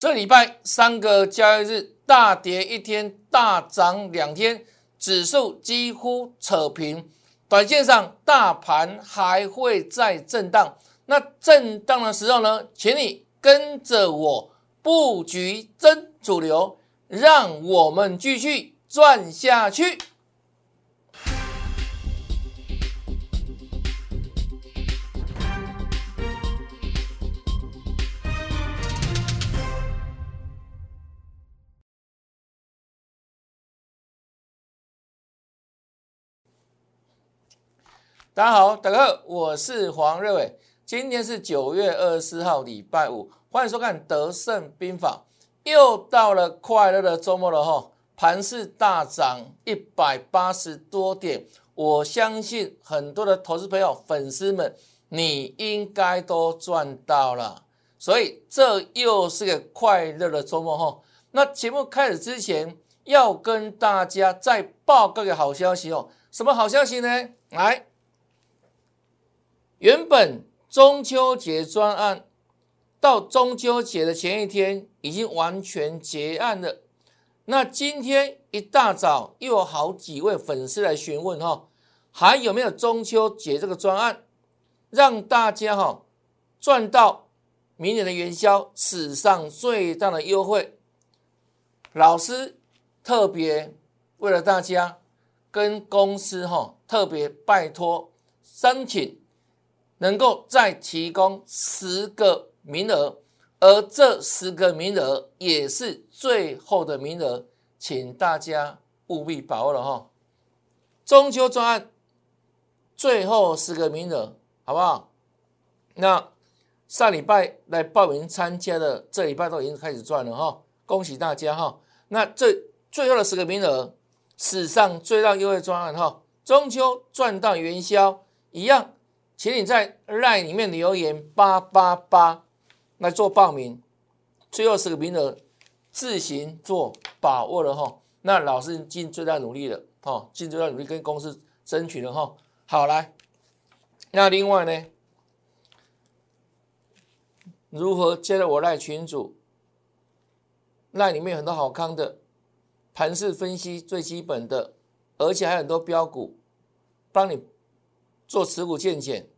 这礼拜三个交易日大跌一天，大涨两天，指数几乎扯平。短线上大盘还会再震荡，那震荡的时候呢，请你跟着我布局真主流，让我们继续赚下去。大家好，大家好，我是黄瑞伟。今天是九月二十四号，礼拜五，欢迎收看《德胜兵法》。又到了快乐的周末了哈，盘市大涨一百八十多点，我相信很多的投资朋友、粉丝们，你应该都赚到了。所以这又是个快乐的周末哈。那节目开始之前，要跟大家再报告个好消息哦。什么好消息呢？来。原本中秋节专案到中秋节的前一天已经完全结案了。那今天一大早又有好几位粉丝来询问哈，还有没有中秋节这个专案，让大家哈赚到明年的元宵史上最大的优惠。老师特别为了大家跟公司哈特别拜托申请。能够再提供十个名额，而这十个名额也是最后的名额，请大家务必把握了哈。中秋专案最后十个名额，好不好？那上礼拜来报名参加的，这礼拜都已经开始赚了哈，恭喜大家哈。那这最后的十个名额，史上最大优惠专案哈，中秋赚到元宵一样。请你在 LINE 里面留言八八八来做报名，最后十个名额自行做把握了哈。那老师尽最大努力了哈，尽最大努力跟公司争取了哈。好来，那另外呢，如何接入我赖群主？赖里面很多好康的盘势分析最基本的，而且还有很多标股帮你。做持股见减，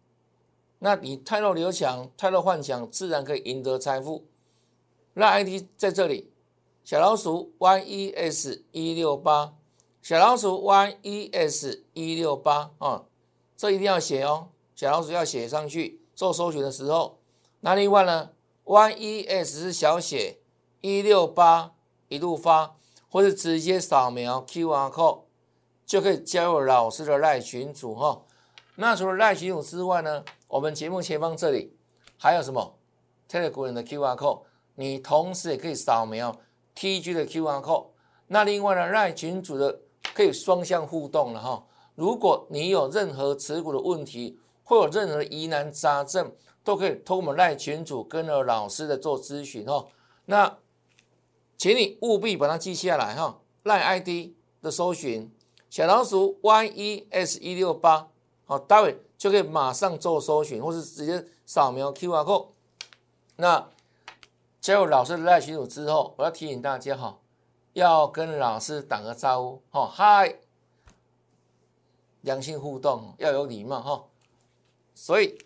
那你太弱留强，太弱幻想，自然可以赢得财富。那 ID 在这里，小老鼠 YES 一六八，小老鼠 YES 一六八啊，这一定要写哦，小老鼠要写上去。做搜寻的时候，那另外呢，YES 是小写，一六八一路发，或者直接扫描 QR code 就可以加入老师的赖群组哈。那除了赖群主之外呢，我们节目前方这里还有什么 Telegram 的 QR code，你同时也可以扫描 TG 的 QR code。那另外呢，赖群主的可以双向互动了哈。如果你有任何持股的问题，或有任何疑难杂症，都可以通过我们赖群主跟着老师的做咨询哈。那请你务必把它记下来哈，赖 ID 的搜寻小老鼠 YES 一六八。好，待会就可以马上做搜寻，或是直接扫描 QR code。那加入老师的赖群组之后，我要提醒大家哈，要跟老师打个招呼，哈，嗨，良性互动，要有礼貌哈。所以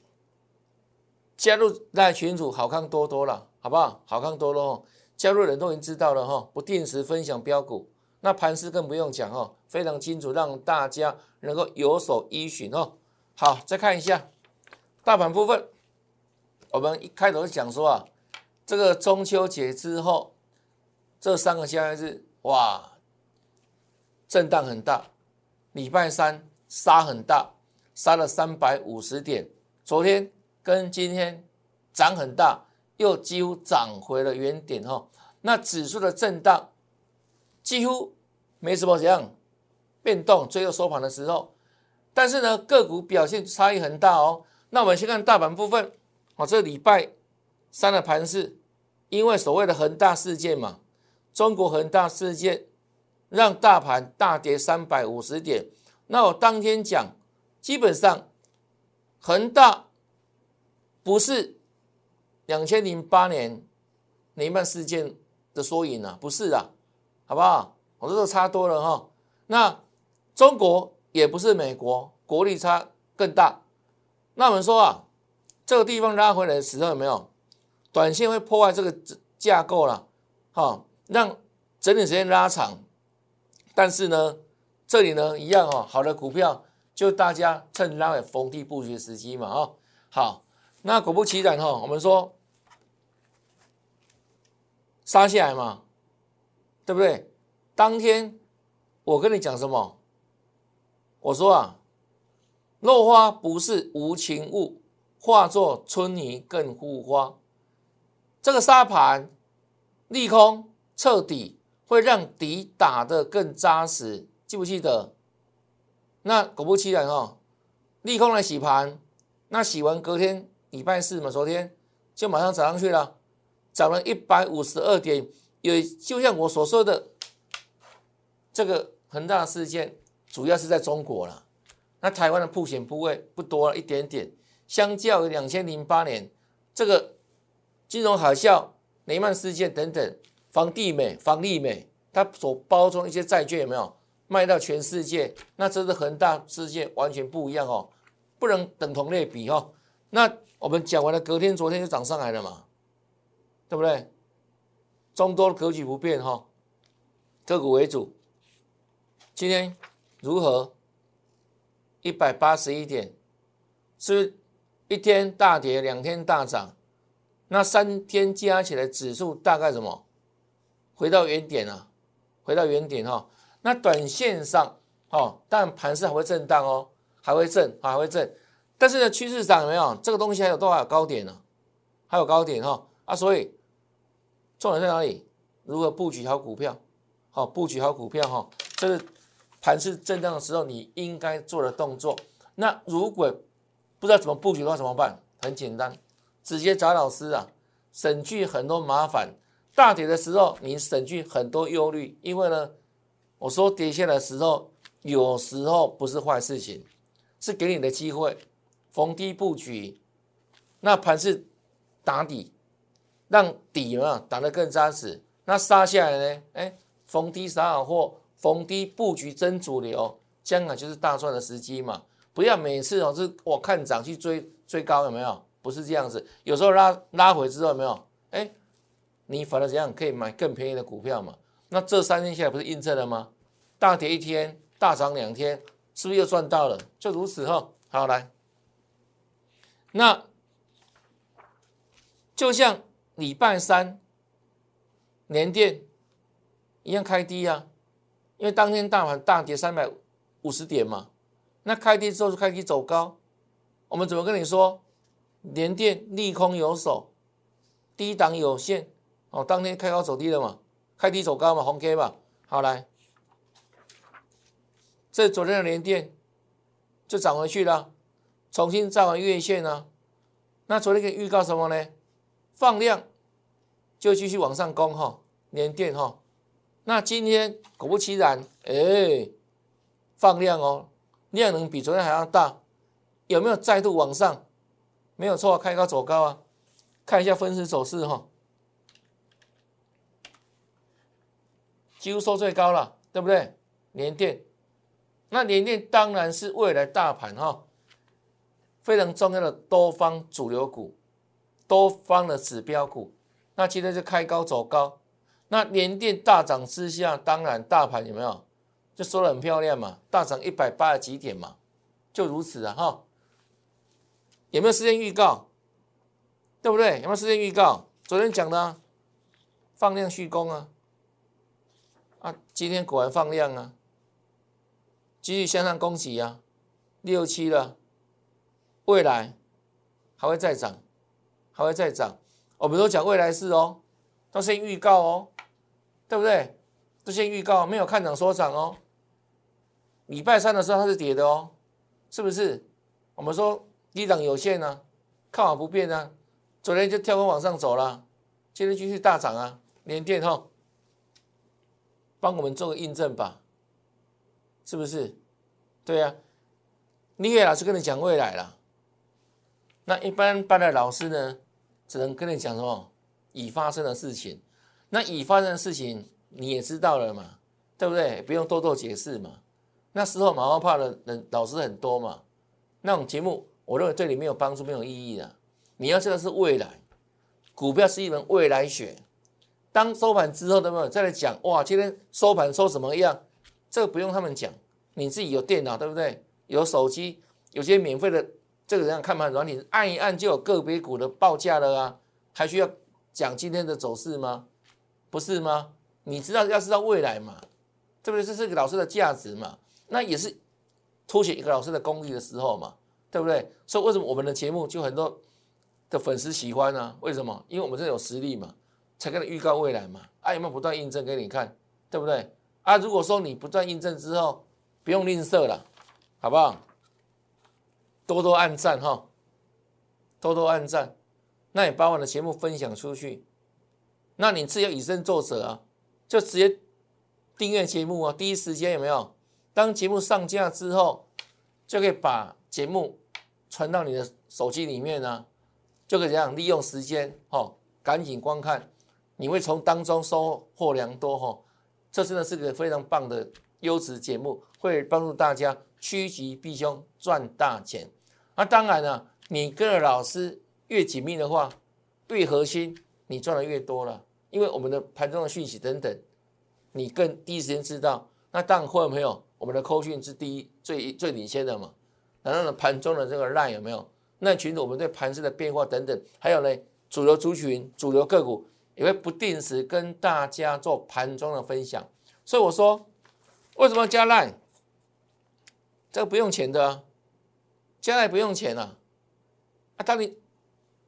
加入赖群组好看多多了，好不好？好看多多，加入人都已经知道了哈，不定时分享标股。那盘势更不用讲哦，非常清楚，让大家能够有所依循哦。好，再看一下大盘部分，我们一开头讲说啊，这个中秋节之后这三个交易日，哇，震荡很大，礼拜三杀很大，杀了三百五十点，昨天跟今天涨很大，又几乎涨回了原点哈。那指数的震荡几乎。没什么怎样变动，最后收盘的时候，但是呢，个股表现差异很大哦。那我们先看大盘部分，哦，这礼拜三的盘是，因为所谓的恒大事件嘛，中国恒大事件让大盘大跌三百五十点。那我当天讲，基本上恒大不是两千零八年雷曼事件的缩影啊，不是啊，好不好？我这都差多了哈。那中国也不是美国，国力差更大。那我们说啊，这个地方拉回来的时候有没有？短线会破坏这个架构了，哈，让整理时间拉长。但是呢，这里呢一样哦，好的股票就大家趁拉尾逢低布局时机嘛，哦，好，那果不其然哈，我们说杀下来嘛，对不对？当天我跟你讲什么？我说啊，落花不是无情物，化作春泥更护花。这个沙盘利空彻底。会让底打得更扎实，记不记得？那果不其然哦，利空来洗盘，那洗完隔天礼拜四嘛，昨天就马上涨上去了，涨了一百五十二点，也就像我所说的，这个恒大事件主要是在中国了，那台湾的铺险部位不多了一点点，相较于两千零八年这个金融海啸、雷曼事件等等。房地美、房利美，它所包装一些债券有没有卖到全世界？那这是恒大事件完全不一样哦，不能等同类比哦。那我们讲完了，隔天、昨天就涨上来了嘛，对不对？中多格局不变哈，个股为主。今天如何？一百八十一点，是不是一天大跌，两天大涨？那三天加起来指数大概什么？回到原点啊，回到原点哈。那短线上哦，但盘势还会震荡哦，还会震，还会震。但是呢，趋势上有没有这个东西还有多少高点呢？还有高点哈啊，所以重点在哪里？如何布局好股票？好，布局好股票哈，这是盘势震荡的时候你应该做的动作。那如果不知道怎么布局的话怎么办？很简单，直接找老师啊，省去很多麻烦。大跌的时候，你省去很多忧虑，因为呢，我说跌下的时候，有时候不是坏事情，是给你的机会，逢低布局，那盘是打底，让底嘛打得更扎实。那杀下来呢？哎，逢低撒好货，逢低布局真主流，将来就是大赚的时机嘛。不要每次哦是我看涨去追追高，有没有？不是这样子，有时候拉拉回之后，有没有？哎。你反而怎样可以买更便宜的股票嘛？那这三天下来不是印证了吗？大跌一天，大涨两天，是不是又赚到了？就如此哈。好来，那就像礼拜三年电一样开低啊，因为当天大盘大跌三百五十点嘛。那开低之后是开低走高，我们怎么跟你说？连电利空有手，低档有限。哦，当天开高走低了嘛，开低走高嘛，红 K 嘛，好来，这昨天的连电就涨回去了，重新站完月线呢。那昨天给预告什么呢？放量就继续往上攻哈，连电哈。那今天果不其然，哎，放量哦，量能比昨天还要大，有没有再度往上？没有错，开高走高啊。看一下分时走势哈。几乎收最高了，对不对？联电，那联电当然是未来大盘哈非常重要的多方主流股，多方的指标股。那今天就开高走高，那连电大涨之下，当然大盘有没有就收的很漂亮嘛？大涨一百八十几点嘛，就如此啊哈。有没有时间预告？对不对？有没有时间预告？昨天讲的放量续攻啊。啊，今天果然放量啊，继续向上攻击啊，六七了，未来还会再涨，还会再涨。我们都讲未来式哦，都先预告哦，对不对？都先预告，没有看涨说涨哦。礼拜三的时候它是跌的哦，是不是？我们说低档有限呢，看好不变啊。昨天就跳空往上走了，今天继续大涨啊，连电哈。帮我们做个印证吧，是不是？对呀，立业老师跟你讲未来了。那一般班的老师呢，只能跟你讲什么？已发生的事情。那已发生的事情你也知道了嘛，对不对？不用多多解释嘛。那时候马后炮的人老师很多嘛，那种节目我认为对你没有帮助，没有意义的。你要知道是未来，股票是一门未来学。当收盘之后，对不对？再来讲哇，今天收盘收什么样？这个不用他们讲，你自己有电脑，对不对？有手机，有些免费的这个人看盘软体，按一按就有个别股的报价了啊，还需要讲今天的走势吗？不是吗？你知道要知道未来嘛，对不对？这是个老师的价值嘛，那也是凸显一个老师的功力的时候嘛，对不对？所以为什么我们的节目就很多的粉丝喜欢呢？为什么？因为我们这有实力嘛，才跟你预告未来嘛，啊有没有不断印证给你看，对不对？啊如果说你不断印证之后，不用吝啬了，好不好？多多按赞哈，多多按赞，那你把我的节目分享出去。那你自己要以身作则啊，就直接订阅节目啊，第一时间有没有？当节目上架之后，就可以把节目传到你的手机里面呢，就可以这样利用时间哦，赶紧观看，你会从当中收获良多哈。这真的是个非常棒的优质节目，会帮助大家趋吉避凶，赚大钱。那当然了，你跟着老师越紧密的话，越核心，你赚的越多了。因为我们的盘中的讯息等等，你更第一时间知道。那当然会有没有我们的扣讯是第一最最领先的嘛？然后呢，盘中的这个烂有没有？那群组我们对盘势的变化等等，还有呢，主流族群、主流个股也会不定时跟大家做盘中的分享。所以我说，为什么加烂？这个不用钱的，啊加赖不用钱啊！啊，当你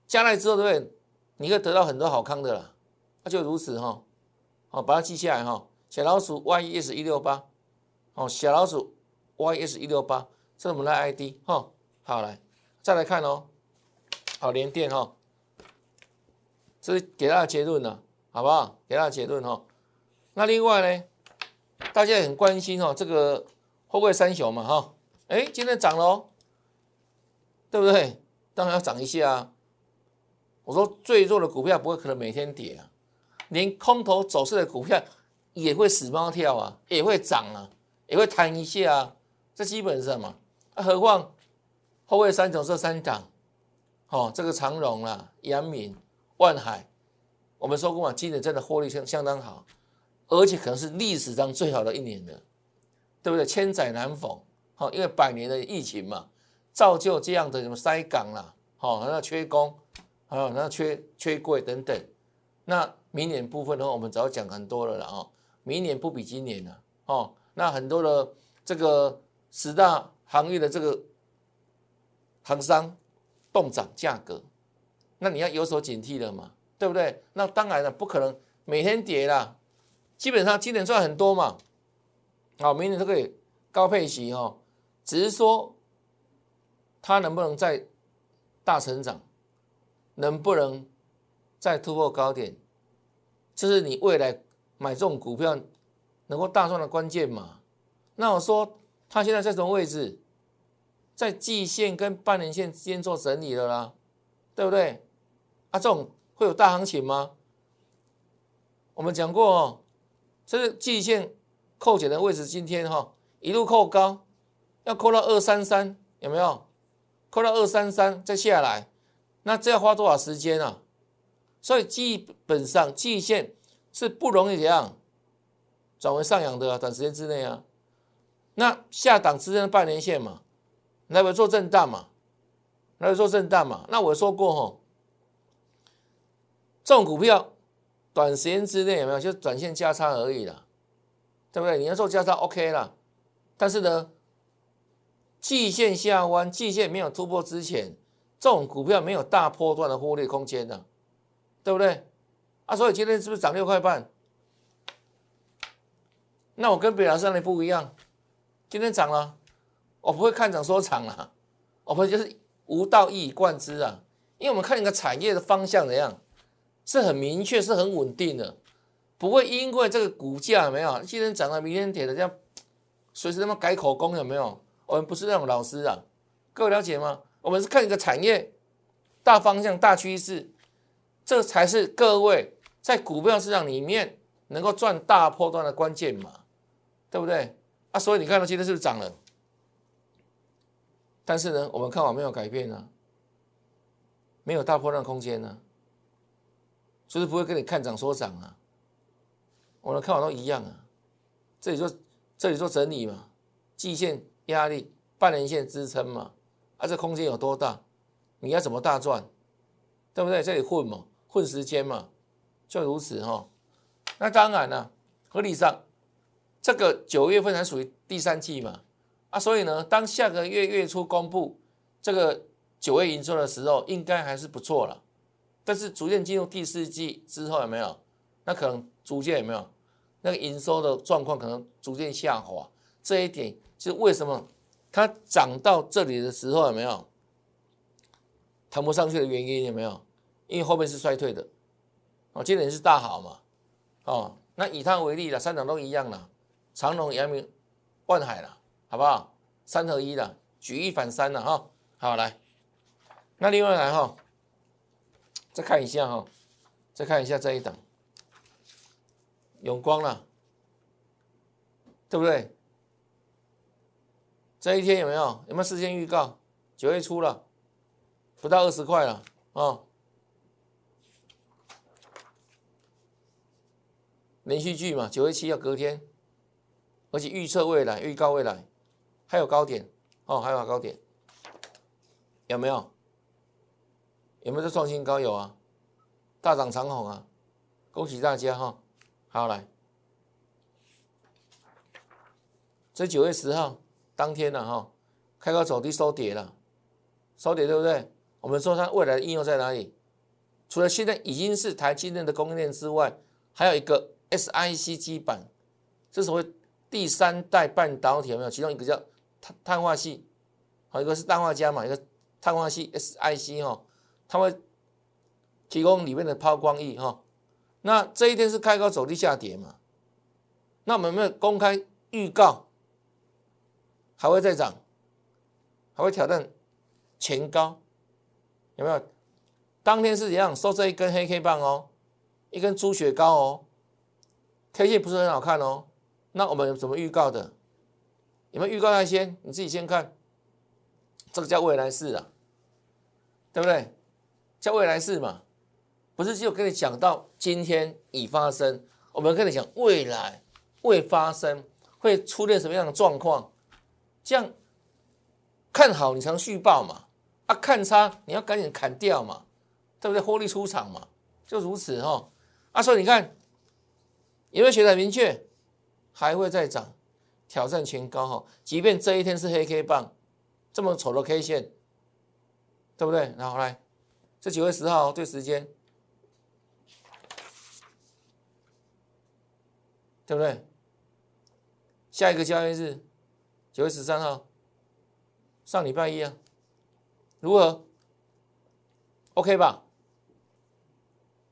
加来之后，对不对？你会得到很多好康的啦。那就如此哈，好，把它记下来哈。小老鼠 YES 一六八，哦，小老鼠 Y S 一六八，这是我们的 ID 哈。好，来再来看哦。好，连电哈，这是给大家结论了，好不好？给大家结论哈。那另外呢，大家也很关心哦，这个会不会三雄嘛哈？哎，今天涨了哦，对不对？当然要涨一下啊。我说最弱的股票不会可能每天跌啊。连空头走势的股票也会死猫跳啊，也会涨啊，也会弹一下啊，这基本上嘛，何况后卫三种这三档，哦，这个长荣啦、阳明、万海，我们说过嘛，今年真的获利相相当好，而且可能是历史上最好的一年了，对不对？千载难逢，好，因为百年的疫情嘛，造就这样的什么塞港啦，好，那缺工，啊那缺缺柜等等，那。明年部分的话，我们早讲很多了了哦。明年不比今年了哦。那很多的这个十大行业的这个行商动涨价格，那你要有所警惕了嘛，对不对？那当然了，不可能每天跌啦。基本上今年赚很多嘛，好，明年都可以高配息哦。只是说它能不能再大成长，能不能再突破高点？这是你未来买这种股票能够大赚的关键嘛？那我说它现在在什么位置？在季线跟半年线之间做整理了啦，对不对？啊，这种会有大行情吗？我们讲过哦，这是季线扣减的位置，今天哈一路扣高，要扣到二三三，有没有？扣到二三三再下来，那这要花多少时间啊？所以基本上季线是不容易怎样转为上扬的啊，短时间之内啊。那下档之间的半年线嘛，来回做震荡嘛，来回做震荡嘛。那我说过吼，这种股票短时间之内有没有就短线价差而已啦，对不对？你要做价差 OK 啦，但是呢，季线下弯，季线没有突破之前，这种股票没有大波段的获利空间的。对不对？啊，所以今天是不是涨六块半？那我跟别老师那里不一样，今天涨了，我不会看涨说涨了，我们就是无道一以贯之啊。因为我们看一个产业的方向怎样，是很明确，是很稳定的，不会因为这个股价没有今天涨了，明天跌了，这样随时他妈改口供有没有？我们不是那种老师啊，各位了解吗？我们是看一个产业大方向、大趋势。这才是各位在股票市场里面能够赚大波段的关键嘛，对不对？啊，所以你看到今天是不是涨了？但是呢，我们看法没有改变啊，没有大波段空间呢，所以不会跟你看涨说涨啊。我的看法都一样啊，这里做这里做整理嘛，季线压力、半年线支撑嘛，啊，这空间有多大？你要怎么大赚？对不对？这里混嘛，混时间嘛，就如此哈。那当然了，合理上，这个九月份还属于第三季嘛，啊，所以呢，当下个月月初公布这个九月营收的时候，应该还是不错了。但是逐渐进入第四季之后，有没有？那可能逐渐有没有？那个营收的状况可能逐渐下滑。这一点是为什么它涨到这里的时候有没有？谈不上去的原因有没有？因为后面是衰退的，哦，今年是大好嘛，哦，那以它为例了，三档都一样了，长隆、阳明、万海了，好不好？三合一了，举一反三了哈，好来，那另外来哈，再看一下哈，再看一下这一档，永光了，对不对？这一天有没有？有没有事先预告？九月初了。不到二十块了啊！连续剧嘛，九月七要隔天，而且预测未来、预告未来，还有高点哦，还有高点，有没有？有没有在创新高？有啊，大涨长虹啊！恭喜大家哈！好来，这九月十号当天了哈，开高走低收跌了，收跌对不对？我们说它未来的应用在哪里？除了现在已经是台积电的供应链之外，还有一个 SIC 基板，这所谓第三代半导体有没有？其中一个叫碳碳化系，好一个是氮化镓嘛，一个碳化系 SIC 哈，它会提供里面的抛光液哈。那这一天是开高走低下跌嘛？那我们有没有公开预告？还会再涨？还会挑战前高？有没有？当天是怎样收这一根黑 K 棒哦，一根猪血糕哦，K 线不是很好看哦。那我们怎么预告的？有没有预告那些？你自己先看，这个叫未来式啊，对不对？叫未来式嘛，不是就跟你讲到今天已发生，我们跟你讲未来未发生会出现什么样的状况，这样看好你才续报嘛。啊，看差你要赶紧砍掉嘛，对不对？获利出场嘛，就如此哈。啊，所以你看有没有写的明确？还会再涨，挑战前高哈。即便这一天是黑 K 棒，这么丑的 K 线，对不对？然后来，这九月十号对时间，对不对？下一个交易日九月十三号，上礼拜一啊。如何？OK 吧？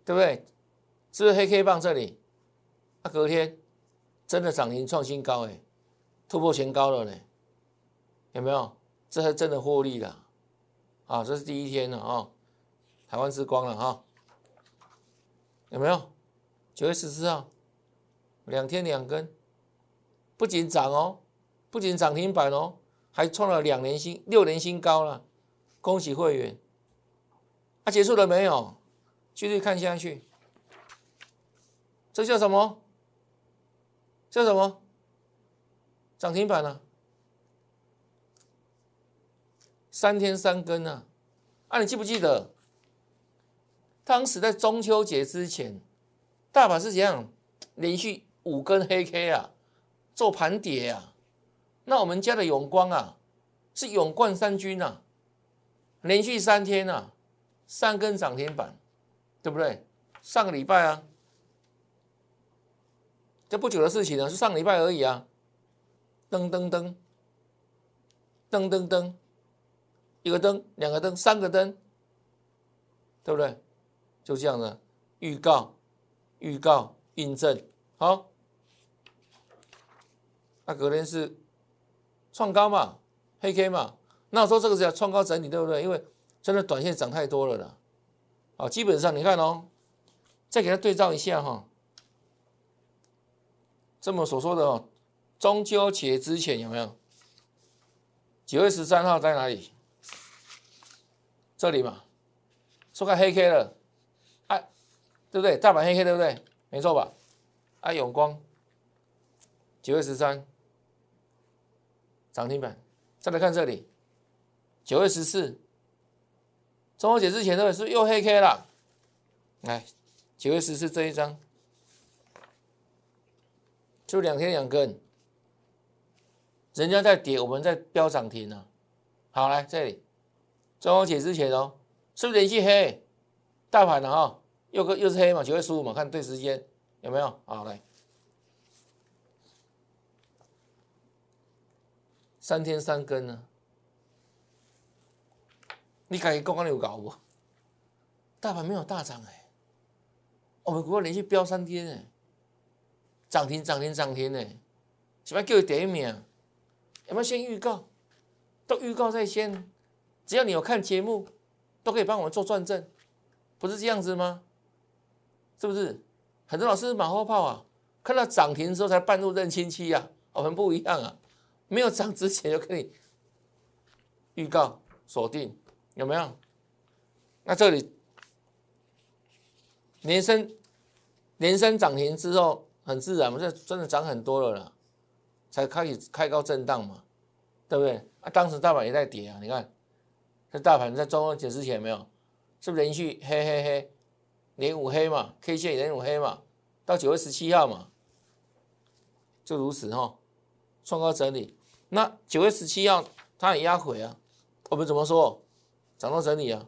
对不对？是不是黑 K 棒这里？啊，隔天真的涨停创新高哎，突破前高了呢，有没有？这是真的获利了啊！这是第一天了啊，台湾之光了哈，有没有？九月十四号，两天两根，不仅涨哦，不仅涨停板哦，还创了两年新、六年新高了。恭喜会员！啊，结束了没有？继续看下去。这叫什么？叫什么？涨停板啊！三天三根啊！啊，你记不记得？当时在中秋节之前，大盘是怎样？连续五根黑 K 啊，做盘跌啊。那我们家的永光啊，是永冠三军啊。连续三天啊，三根涨停板，对不对？上个礼拜啊，这不久的事情呢，是上礼拜而已啊。噔噔噔，噔噔噔，一个灯，两个灯，三个灯，对不对？就这样的预告、预告、印证，好。那隔天是创高嘛，黑 K 嘛。那我说这个是要创高整理，对不对？因为真的短线涨太多了啦，啊，基本上你看哦，再给它对照一下哈，这么所说的哦，中秋节之前有没有？九月十三号在哪里？这里嘛，说看黑 K 了，哎，对不对？大阪黑 K 对不对？没错吧？啊，永光九月十三涨停板，再来看这里，九月十四，中秋节之前对不？是又黑 K 了，来九月十四这一张，就两天两根。人家在跌，我们在飙涨停呢。好，来这里，中秋节之前哦，是不是连续黑？大盘的哈，又个又是黑嘛，九月十五嘛，看对时间有没有？好，来，三天三更呢。你敢讲你有搞不？大盘没有大涨哎，我们股票连续飙三天哎，涨停涨停涨停呢，什么叫第一名？有没有先预告？都预告在先，只要你有看节目，都可以帮我们做转正，不是这样子吗？是不是？很多老师马后炮啊，看到涨停之后才半路认亲戚啊，我们不一样啊，没有涨之前就可以预告锁定，有没有？那这里连升连升涨停之后，很自然，嘛这真的涨很多了啦。才开始开高震荡嘛，对不对？啊，当时大盘也在跌啊，你看，这大盘在中秋节之前没有，是不是连续黑黑黑，连五黑嘛，K 线连五黑嘛，到九月十七号嘛，就如此哈，创高整理。那九月十七号它也压回啊，我们怎么说？涨到整理啊，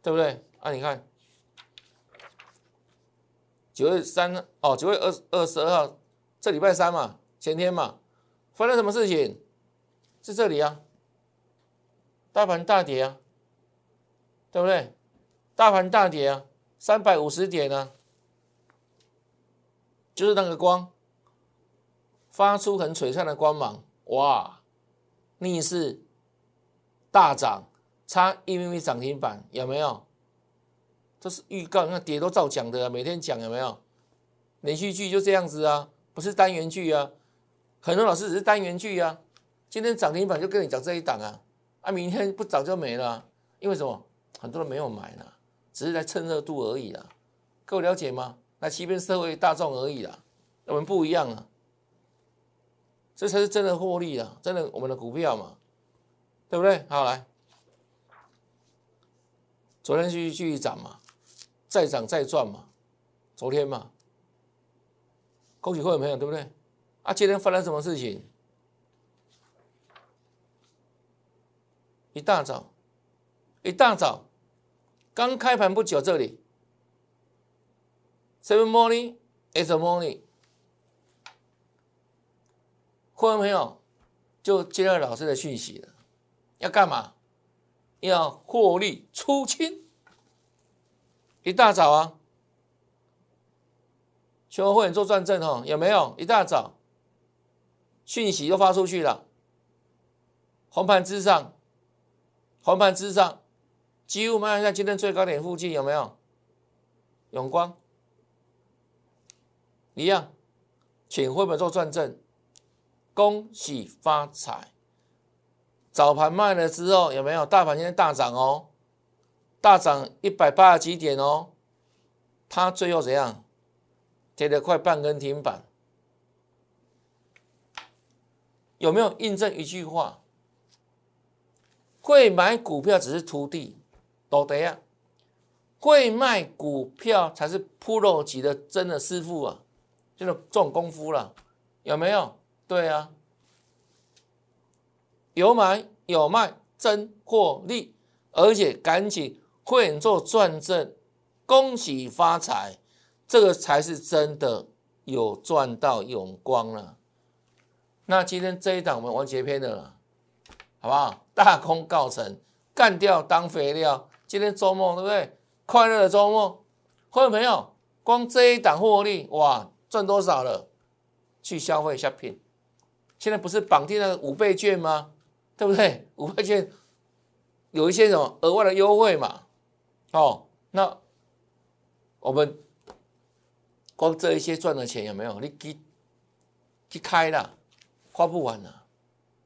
对不对？啊，你看，九月三哦，九月二二十二号，这礼拜三嘛。前天嘛，发生什么事情？是这里啊，大盘大跌啊，对不对？大盘大跌啊，三百五十点啊，就是那个光发出很璀璨的光芒，哇！逆势大涨，差一米米涨停板，有没有？这是预告，那跌都照讲的，每天讲有没有？连续剧就这样子啊，不是单元剧啊。很多老师只是单元剧啊，今天涨停板就跟你讲这一档啊，啊，明天不涨就没了，因为什么？很多人没有买呢，只是在蹭热度而已啦。各位了解吗？来欺骗社会大众而已啦，我们不一样啊，这才是真的获利啊，真的我们的股票嘛，对不对？好来，昨天继续继续涨嘛，再涨再赚嘛，昨天嘛，恭喜各位朋友，对不对？啊，今天发生什么事情？一大早，一大早，刚开盘不久，这里，seven morning is a morning，会员朋友就接到老师的讯息了，要干嘛？要获利出清，一大早啊，全国会员做转正哦，有没有？一大早。讯息都发出去了，红盘之上，红盘之上，几乎卖在今天最高点附近，有没有？永光一样，请会不会做转正？恭喜发财！早盘卖了之后，有没有？大盘今天大涨哦，大涨一百八十几点哦，它最后怎样？跌了快半根停板。有没有印证一句话？会买股票只是徒弟，懂得呀？会卖股票才是 pro 级的真的师傅啊！就是这种功夫了，有没有？对啊，有买有卖真获利，而且赶紧会做转正，恭喜发财，这个才是真的有赚到永光了。那今天这一档我们完结篇的了，好不好？大功告成，干掉当肥料。今天周末对不对？快乐的周末，会员朋友，光这一档获利哇，赚多少了？去消费 shopping，现在不是绑定了五倍券吗？对不对？五倍券有一些什么额外的优惠嘛？哦，那我们光这一些赚的钱有没有？你去去开了，花不完了，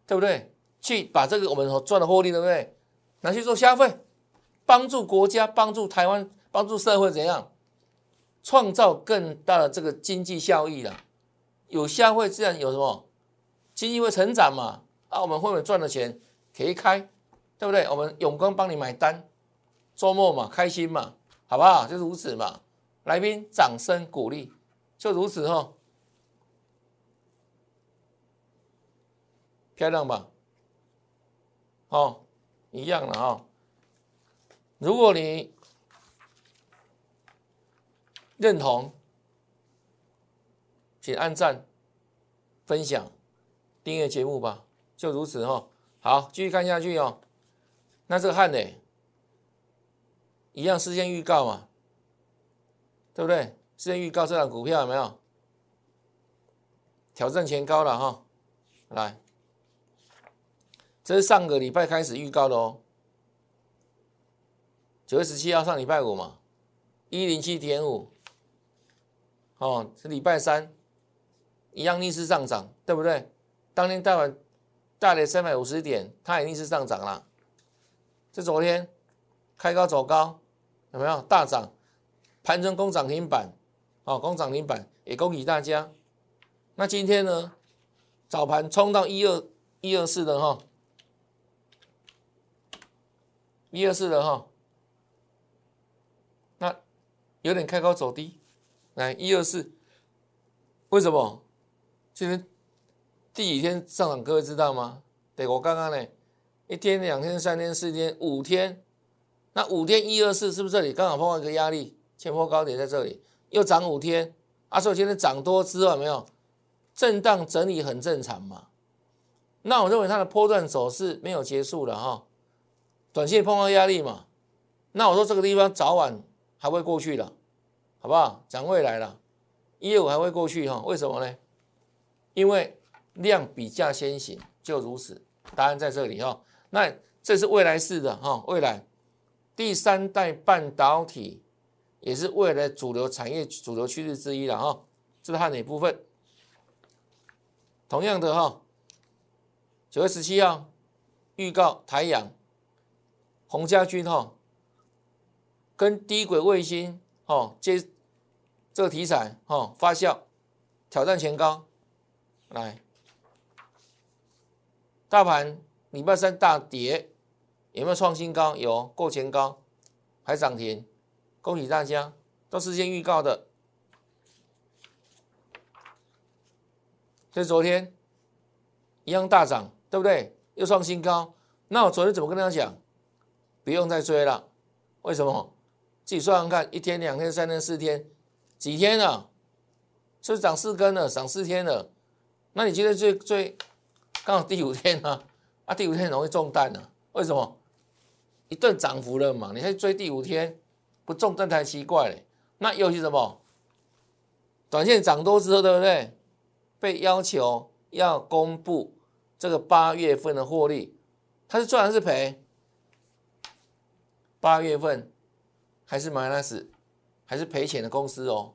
对不对？去把这个我们所赚的获利，对不对？拿去做消费，帮助国家，帮助台湾，帮助社会，怎样创造更大的这个经济效益了？有消费自然有什么经济会成长嘛？啊，我们会不会赚的钱可以开，对不对？我们永光帮你买单，周末嘛，开心嘛，好不好？就是如此嘛。来宾掌声鼓励，就如此哈，漂亮吧？哦，一样的哈。如果你认同。请按赞、分享、订阅节目吧，就如此哈。好，继续看下去哦。那这个汉呢，一样事先预告嘛，对不对？事先预告这档股票有没有挑战前高了哈？来，这是上个礼拜开始预告的哦。九月十七号上礼拜五嘛，一零七点五，哦，是礼拜三。一样逆势上涨，对不对？当天大盘大跌三百五十点，它也逆势上涨了。这昨天开高走高，有没有大涨？盘中攻涨停板，哦，攻涨停板也恭喜大家。那今天呢？早盘冲到一二一二四的哈，一二四的哈，那有点开高走低，来一二四，为什么？今天第几天上涨，各位知道吗？对我刚刚呢，一天、两天、三天、四天、五天，那五天一二四是不是这里刚好碰到一个压力？前波高点在这里，又涨五天，啊，所以今天涨多之后没有震荡整理很正常嘛？那我认为它的波段走势没有结束了哈，短线碰到压力嘛？那我说这个地方早晚还会过去的，好不好？讲未来了，一二五还会过去哈？为什么呢？因为量比价先行，就如此。答案在这里哈。那这是未来式的哈，未来第三代半导体也是未来主流产业主流趋势之一了哈。这是它哪部分？同样的哈，九月十七号预告台阳洪家军哈，跟低轨卫星哈接这个题材哈发酵挑战前高。来，大盘礼拜三大跌，有没有创新高？有，过前高，还涨停，恭喜大家，都事先预告的。所以昨天一样大涨，对不对？又创新高。那我昨天怎么跟大家讲？不用再追了。为什么？自己算算看，一天、两天、三天、四天，几天了？是不是涨四根了？涨四天了？那你今天最最刚好第五天呢？啊，第五天容易中弹呢？为什么？一顿涨幅了嘛，你还追第五天不中弹才奇怪嘞。那又是什么？短线涨多之后，对不对？被要求要公布这个八月份的获利，它是赚还是赔？八月份还是 minus 还是赔钱的公司哦？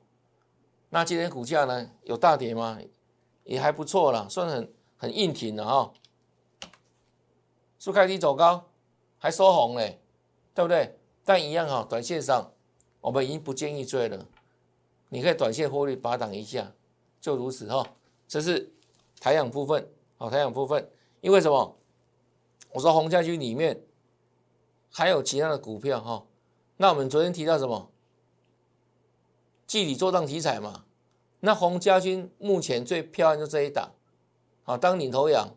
那今天股价呢？有大跌吗？也还不错了，算很很硬挺的哈。收开低走高，还收红嘞，对不对？但一样哈，短线上我们已经不建议追了。你可以短线获利拔档一下，就如此哈。这是台阳部分，好，台阳部分，因为什么？我说红家军里面还有其他的股票哈。那我们昨天提到什么？具体做账题材嘛。那洪家军目前最漂亮就这一档，啊当领头羊，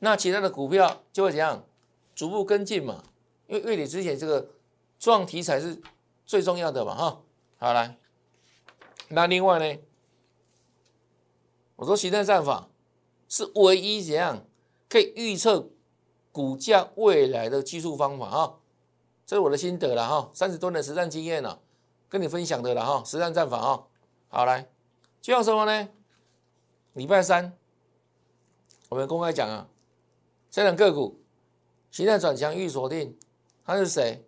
那其他的股票就会怎样逐步跟进嘛？因为月底之前这个壮题材是最重要的嘛，哈，好来，那另外呢，我说形态战法是唯一怎样可以预测股价未来的技术方法啊，这是我的心得了哈，三十多年实战经验了，跟你分享的了哈，实战战法啊，好来。就像什么呢？礼拜三我们公开讲啊，这两个股形态转强预锁定，它是谁？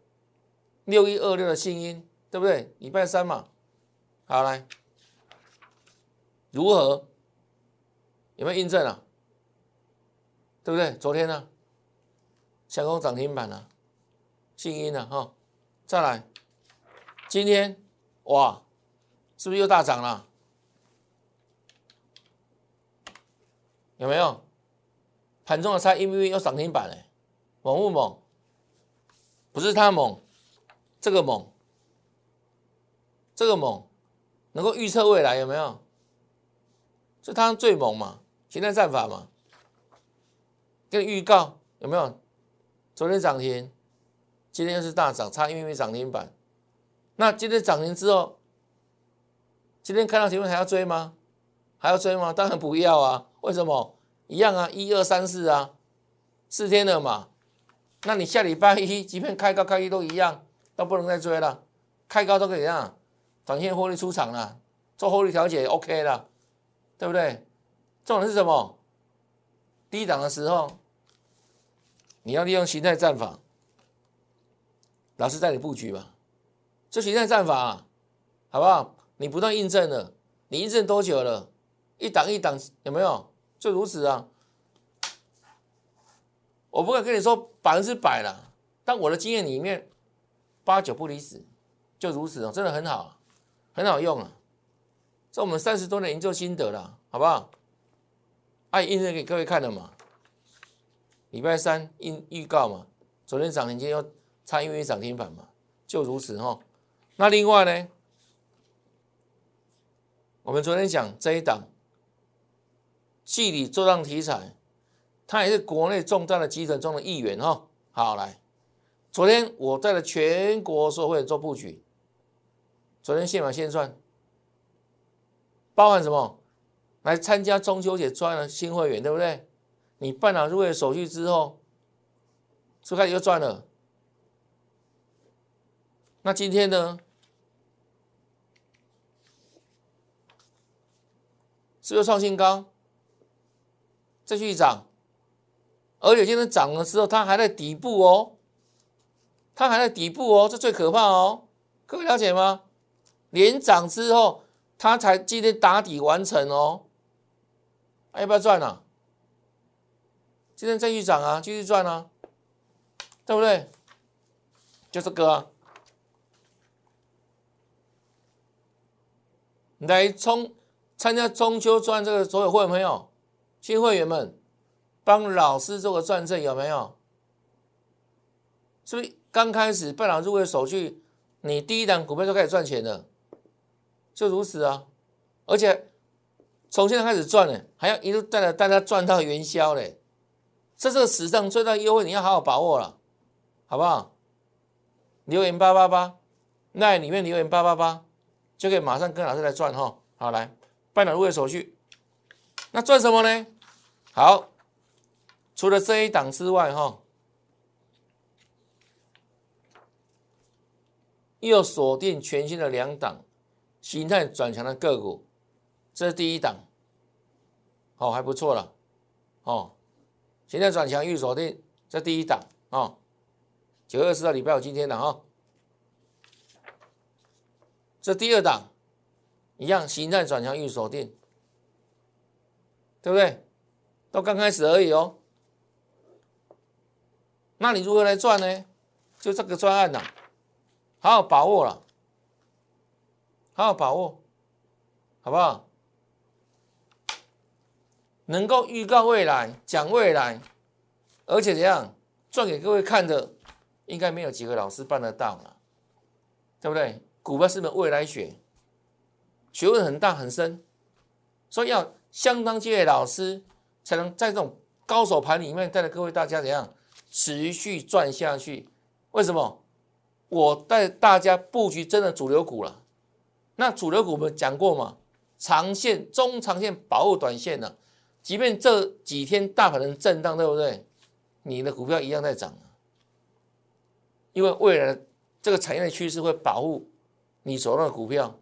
六一二六的信音对不对？礼拜三嘛，好来，如何？有没有印证啊？对不对？昨天呢，强攻涨停板了，信音了哈，再来，今天哇，是不是又大涨了？有没有？盘中的差 M V 又涨停板嘞，猛不猛？不是它猛，这个猛，这个猛，能够预测未来有没有？是它最猛嘛？形态战法嘛？跟预告有没有？昨天涨停，今天又是大涨，差 M V 涨停板。那今天涨停之后，今天看到题目还要追吗？还要追吗？当然不要啊！为什么？一样啊，一二三四啊，四天了嘛。那你下礼拜一，即便开高开低都一样，都不能再追了。开高都可以让短线获利出场了，做获利调节 OK 了，对不对？重点是什么？低档的时候，你要利用形态战法，老师带你布局吧。这形态战法，好不好？你不断印证了，你印证多久了？一档一档有没有？就如此啊！我不敢跟你说百分之百了，但我的经验里面八九不离十，就如此哦，真的很好，很好用啊！这我们三十多年研究心得了，好不好？爱印证给各位看的嘛。礼拜三印预告嘛，昨天涨停，今天又差因为涨停板嘛，就如此哈。那另外呢，我们昨天讲这一档。系里做账题材，它也是国内重大的集团中的一员哈。好来，昨天我带了全国社会做布局，昨天现买现赚，包含什么？来参加中秋节赚了新会员，对不对？你办了入会手续之后，是不是又赚了？那今天呢？是不是创新高？再续涨，而且今天涨的时候，它还在底部哦，它还在底部哦，这最可怕哦，各位了解吗？连涨之后，它才今天打底完成哦，要不要赚啊？今天再续涨啊，继续赚啊，对不对？就这个啊，来冲参加中秋赚这个所有会员朋友。新会员们，帮老师做个转正有没有？是不是刚开始办了入会手续，你第一档股票就开始赚钱了？就如此啊！而且从现在开始赚呢，还要一路带着大家赚到元宵嘞！这是史上最大优惠，你要好好把握了，好不好？留言八八八，那里面留言八八八，就可以马上跟老师来赚哈！好，来办了入会手续，那赚什么呢？好，除了这一档之外，哈，又锁定全新的两档形态转强的个股，这是第一档，哦，还不错了，哦，形态转强预锁定，这第一档，哦，九月二十号礼拜五今天的哈，这第二档一样形态转强预锁定，对不对？都刚开始而已哦，那你如何来赚呢？就这个专案呐，好好把握了，好好把握，好不好？能够预告未来、讲未来，而且怎样赚给各位看的，应该没有几个老师办得到了，对不对？股票是门未来学，学问很大很深，所以要相当敬业老师。才能在这种高手盘里面带着各位大家怎样持续赚下去？为什么？我带大家布局真的主流股了。那主流股我们讲过嘛？长线、中长线保护短线呢？即便这几天大盘的震荡，对不对？你的股票一样在涨因为未来这个产业的趋势会保护你手上的股票，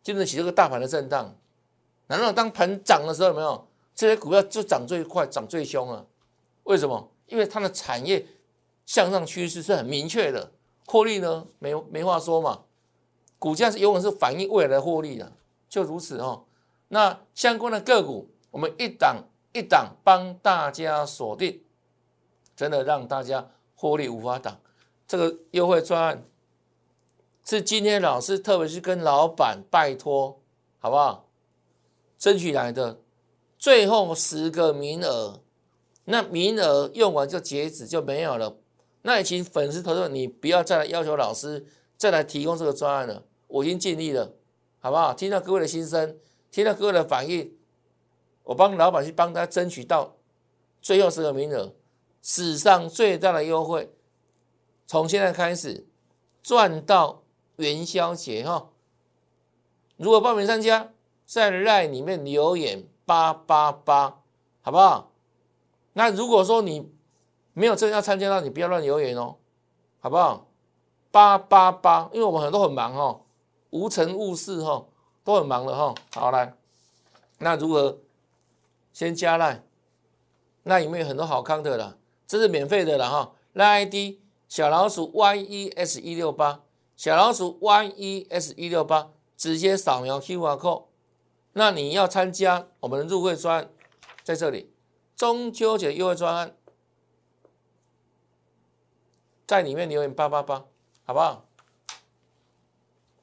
经得起这个大盘的震荡。难道当盘涨的时候有没有？这些股票就涨最快、涨最凶啊！为什么？因为它的产业向上趋势是很明确的，获利呢没没话说嘛。股价是永远是反映未来的获利的，就如此哦。那相关的个股，我们一档一档帮大家锁定，真的让大家获利无法挡。这个优惠专案是今天老师特别是跟老板拜托，好不好？争取来的最后十个名额，那名额用完就截止就没有了。那也请粉丝投资你不要再来要求老师再来提供这个专案了，我已经尽力了，好不好？听到各位的心声，听到各位的反应，我帮老板去帮他争取到最后十个名额，史上最大的优惠，从现在开始赚到元宵节哈！如果报名参加。在赖里面留言八八八，好不好？那如果说你没有真要参加到，你不要乱留言哦，好不好？八八八，因为我们很多很忙哦，无尘无事哈，都很忙的哈。好来，那如何先加赖？那里面有很多好康的啦，这是免费的了哈。赖 ID 小老鼠 YES 一六八，小老鼠 YES 一六八，直接扫描 QR code。那你要参加我们的入会专，在这里中秋节优惠专案，在里面留言八八八，好不好？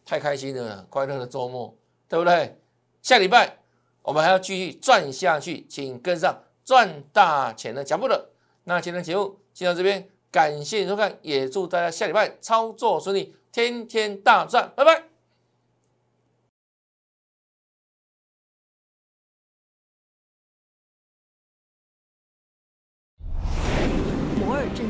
太开心了，快乐的周末，对不对？下礼拜我们还要继续赚下去，请跟上赚大钱的脚步了。那今天节目先到这边，感谢收看，也祝大家下礼拜操作顺利，天天大赚，拜拜。